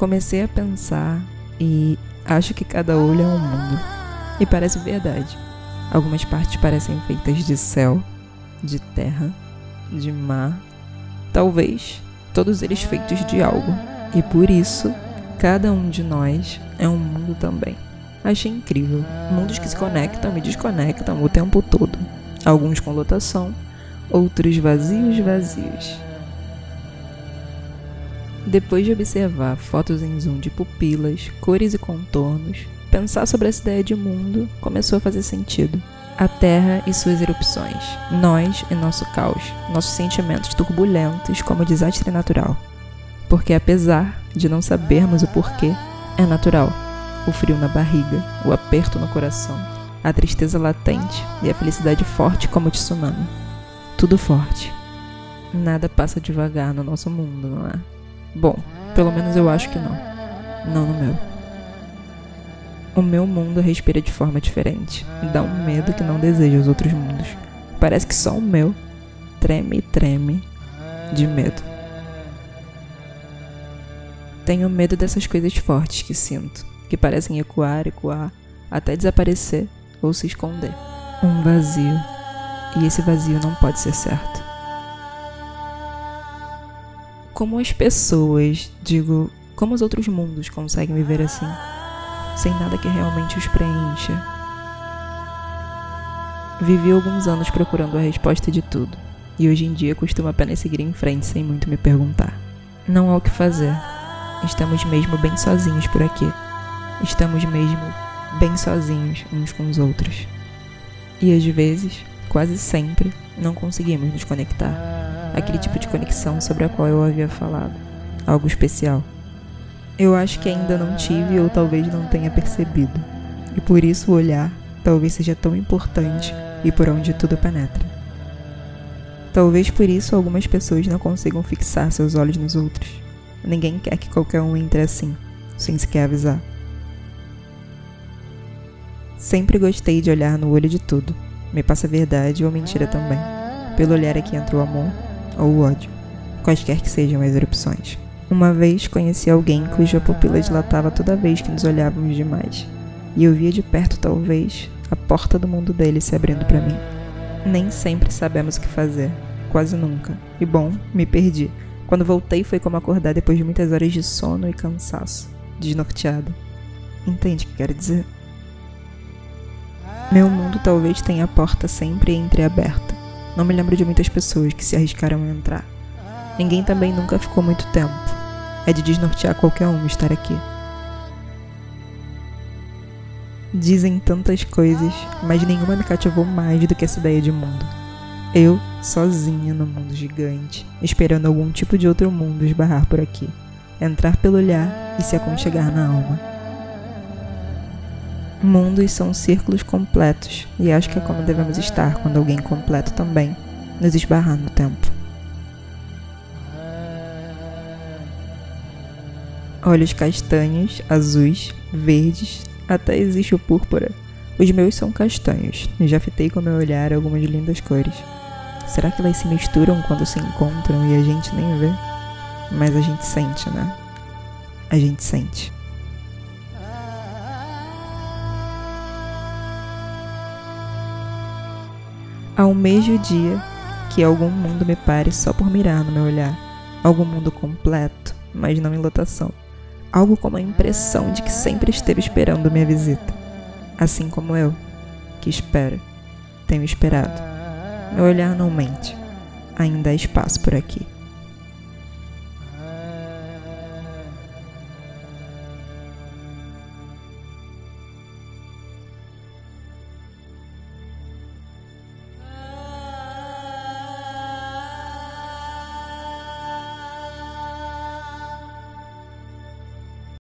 Comecei a pensar e acho que cada olho é um mundo. E parece verdade. Algumas partes parecem feitas de céu, de terra, de mar, talvez todos eles feitos de algo. E por isso, cada um de nós é um mundo também. Achei incrível. Mundos que se conectam e desconectam o tempo todo. Alguns com lotação, outros vazios, vazios. Depois de observar fotos em zoom de pupilas, cores e contornos, pensar sobre essa ideia de mundo começou a fazer sentido. A Terra e suas erupções, nós e nosso caos, nossos sentimentos turbulentos como desastre natural. Porque apesar de não sabermos o porquê, é natural. O frio na barriga, o aperto no coração, a tristeza latente e a felicidade forte como o tsunami. Tudo forte. Nada passa devagar no nosso mundo, não é? Bom, pelo menos eu acho que não. Não no meu. O meu mundo respira de forma diferente. Dá um medo que não deseja os outros mundos. Parece que só o meu treme e treme de medo. Tenho medo dessas coisas fortes que sinto, que parecem ecoar, ecoar, até desaparecer ou se esconder. Um vazio. E esse vazio não pode ser certo. Como as pessoas, digo, como os outros mundos conseguem viver assim? sem nada que realmente os preencha. Vivi alguns anos procurando a resposta de tudo, e hoje em dia costumo apenas seguir em frente sem muito me perguntar. Não há o que fazer. Estamos mesmo bem sozinhos por aqui. Estamos mesmo bem sozinhos uns com os outros. E às vezes, quase sempre, não conseguimos nos conectar. Aquele tipo de conexão sobre a qual eu havia falado. Algo especial. Eu acho que ainda não tive ou talvez não tenha percebido. E por isso o olhar talvez seja tão importante e por onde tudo penetra. Talvez por isso algumas pessoas não consigam fixar seus olhos nos outros. Ninguém quer que qualquer um entre assim, sem sequer avisar. Sempre gostei de olhar no olho de tudo. Me passa verdade ou mentira também. Pelo olhar é que entra o amor ou o ódio, quaisquer que sejam as erupções. Uma vez conheci alguém cuja pupila dilatava toda vez que nos olhávamos demais, e eu via de perto, talvez, a porta do mundo dele se abrindo para mim. Nem sempre sabemos o que fazer, quase nunca. E bom, me perdi. Quando voltei foi como acordar depois de muitas horas de sono e cansaço, desnorteado. Entende o que quero dizer? Meu mundo talvez tenha a porta sempre entreaberta. Não me lembro de muitas pessoas que se arriscaram a entrar. Ninguém também nunca ficou muito tempo é de desnortear qualquer um estar aqui. Dizem tantas coisas, mas nenhuma me cativou mais do que essa ideia de mundo. Eu, sozinha no mundo gigante, esperando algum tipo de outro mundo esbarrar por aqui, entrar pelo olhar e se aconchegar na alma. Mundos são círculos completos, e acho que é como devemos estar quando alguém completo também nos esbarrar no tempo. olhos castanhos, azuis, verdes, até existe o púrpura. Os meus são castanhos, já fitei com meu olhar algumas lindas cores. Será que elas se misturam quando se encontram e a gente nem vê? Mas a gente sente, né? A gente sente. Almejo o dia que algum mundo me pare só por mirar no meu olhar. Algum mundo completo, mas não em lotação algo como a impressão de que sempre esteve esperando minha visita, assim como eu, que espero, tenho esperado. Meu olhar não mente, ainda há espaço por aqui.